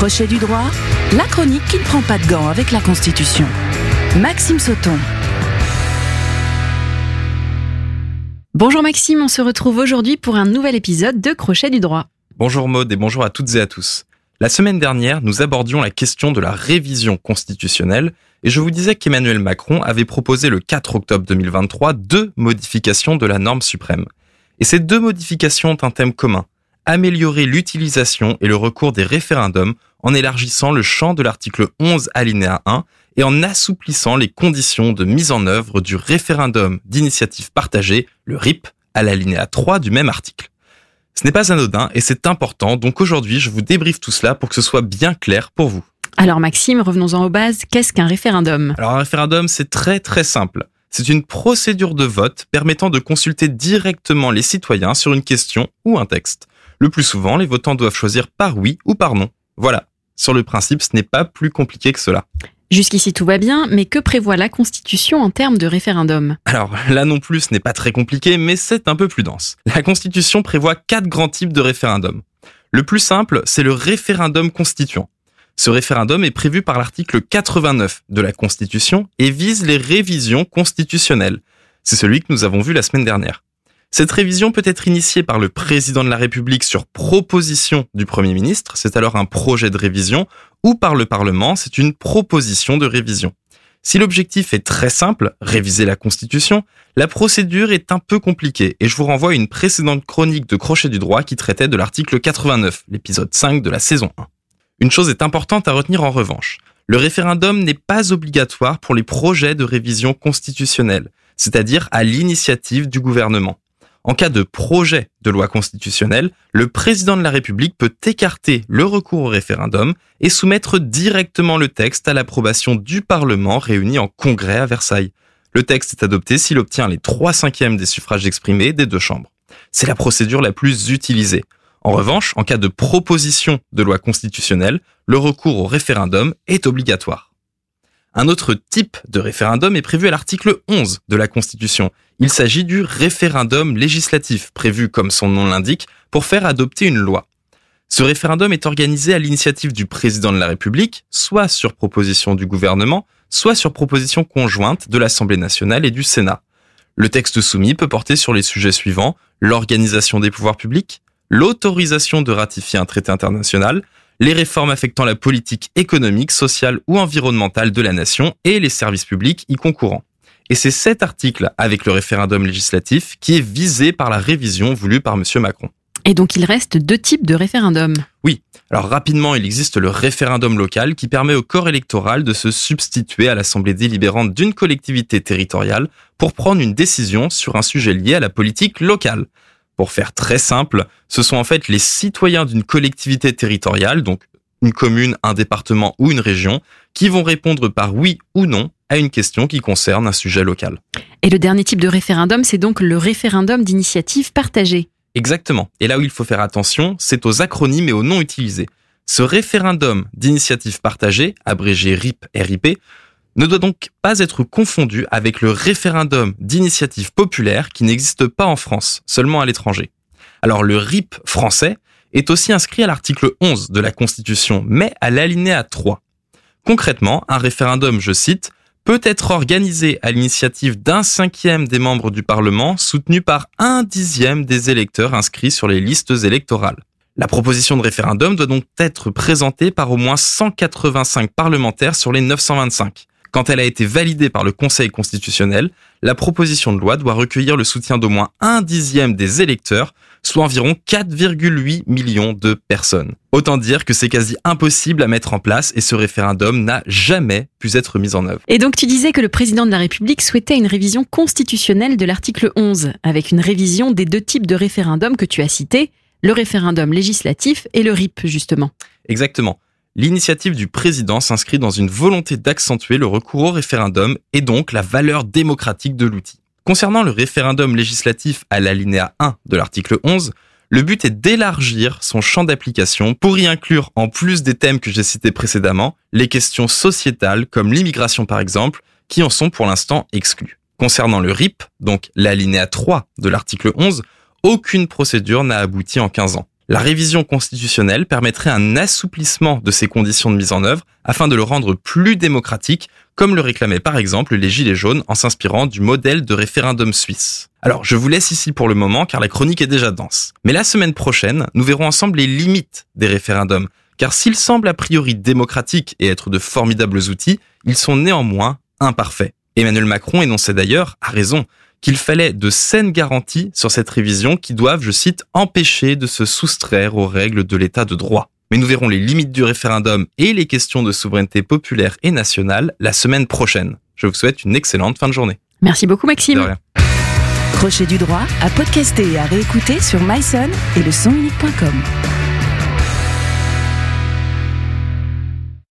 Crochet du droit, la chronique qui ne prend pas de gants avec la Constitution. Maxime Sauton. Bonjour Maxime, on se retrouve aujourd'hui pour un nouvel épisode de Crochet du droit. Bonjour Maud et bonjour à toutes et à tous. La semaine dernière, nous abordions la question de la révision constitutionnelle et je vous disais qu'Emmanuel Macron avait proposé le 4 octobre 2023 deux modifications de la norme suprême. Et ces deux modifications ont un thème commun, améliorer l'utilisation et le recours des référendums en élargissant le champ de l'article 11 alinéa 1 et en assouplissant les conditions de mise en œuvre du référendum d'initiative partagée, le RIP, à l'alinéa 3 du même article. Ce n'est pas anodin et c'est important, donc aujourd'hui je vous débriefe tout cela pour que ce soit bien clair pour vous. Alors Maxime, revenons-en aux bases, qu'est-ce qu'un référendum? Alors un référendum c'est très très simple. C'est une procédure de vote permettant de consulter directement les citoyens sur une question ou un texte. Le plus souvent, les votants doivent choisir par oui ou par non. Voilà. Sur le principe, ce n'est pas plus compliqué que cela. Jusqu'ici tout va bien, mais que prévoit la Constitution en termes de référendum? Alors là non plus, ce n'est pas très compliqué, mais c'est un peu plus dense. La Constitution prévoit quatre grands types de référendum. Le plus simple, c'est le référendum constituant. Ce référendum est prévu par l'article 89 de la Constitution et vise les révisions constitutionnelles. C'est celui que nous avons vu la semaine dernière. Cette révision peut être initiée par le président de la République sur proposition du Premier ministre, c'est alors un projet de révision, ou par le Parlement, c'est une proposition de révision. Si l'objectif est très simple, réviser la Constitution, la procédure est un peu compliquée et je vous renvoie à une précédente chronique de Crochet du droit qui traitait de l'article 89, l'épisode 5 de la saison 1. Une chose est importante à retenir en revanche. Le référendum n'est pas obligatoire pour les projets de révision constitutionnelle, c'est-à-dire à l'initiative du gouvernement. En cas de projet de loi constitutionnelle, le président de la République peut écarter le recours au référendum et soumettre directement le texte à l'approbation du Parlement réuni en congrès à Versailles. Le texte est adopté s'il obtient les trois cinquièmes des suffrages exprimés des deux chambres. C'est la procédure la plus utilisée. En revanche, en cas de proposition de loi constitutionnelle, le recours au référendum est obligatoire. Un autre type de référendum est prévu à l'article 11 de la Constitution. Il s'agit du référendum législatif, prévu comme son nom l'indique, pour faire adopter une loi. Ce référendum est organisé à l'initiative du président de la République, soit sur proposition du gouvernement, soit sur proposition conjointe de l'Assemblée nationale et du Sénat. Le texte soumis peut porter sur les sujets suivants l'organisation des pouvoirs publics, l'autorisation de ratifier un traité international, les réformes affectant la politique économique, sociale ou environnementale de la nation et les services publics y concourant. Et c'est cet article, avec le référendum législatif, qui est visé par la révision voulue par M. Macron. Et donc il reste deux types de référendums. Oui. Alors rapidement, il existe le référendum local qui permet au corps électoral de se substituer à l'assemblée délibérante d'une collectivité territoriale pour prendre une décision sur un sujet lié à la politique locale. Pour faire très simple, ce sont en fait les citoyens d'une collectivité territoriale, donc une commune, un département ou une région, qui vont répondre par oui ou non à une question qui concerne un sujet local. Et le dernier type de référendum, c'est donc le référendum d'initiative partagée. Exactement. Et là où il faut faire attention, c'est aux acronymes et aux noms utilisés. Ce référendum d'initiative partagée, abrégé RIP-RIP, ne doit donc pas être confondu avec le référendum d'initiative populaire qui n'existe pas en France, seulement à l'étranger. Alors le RIP français est aussi inscrit à l'article 11 de la Constitution, mais à l'alinéa 3. Concrètement, un référendum, je cite, peut être organisé à l'initiative d'un cinquième des membres du Parlement, soutenu par un dixième des électeurs inscrits sur les listes électorales. La proposition de référendum doit donc être présentée par au moins 185 parlementaires sur les 925. Quand elle a été validée par le Conseil constitutionnel, la proposition de loi doit recueillir le soutien d'au moins un dixième des électeurs, soit environ 4,8 millions de personnes. Autant dire que c'est quasi impossible à mettre en place et ce référendum n'a jamais pu être mis en œuvre. Et donc tu disais que le président de la République souhaitait une révision constitutionnelle de l'article 11, avec une révision des deux types de référendums que tu as cités, le référendum législatif et le RIP justement. Exactement. L'initiative du président s'inscrit dans une volonté d'accentuer le recours au référendum et donc la valeur démocratique de l'outil. Concernant le référendum législatif à l'alinéa 1 de l'article 11, le but est d'élargir son champ d'application pour y inclure, en plus des thèmes que j'ai cités précédemment, les questions sociétales comme l'immigration par exemple, qui en sont pour l'instant exclues. Concernant le RIP, donc l'alinéa 3 de l'article 11, aucune procédure n'a abouti en 15 ans. La révision constitutionnelle permettrait un assouplissement de ces conditions de mise en œuvre afin de le rendre plus démocratique, comme le réclamaient par exemple les Gilets jaunes en s'inspirant du modèle de référendum suisse. Alors, je vous laisse ici pour le moment car la chronique est déjà dense. Mais la semaine prochaine, nous verrons ensemble les limites des référendums, car s'ils semblent a priori démocratiques et être de formidables outils, ils sont néanmoins imparfaits. Emmanuel Macron énonçait d'ailleurs, à raison, qu'il fallait de saines garanties sur cette révision qui doivent, je cite, empêcher de se soustraire aux règles de l'état de droit. Mais nous verrons les limites du référendum et les questions de souveraineté populaire et nationale la semaine prochaine. Je vous souhaite une excellente fin de journée. Merci beaucoup Maxime. Crochet du droit à podcaster et à réécouter sur myson et le.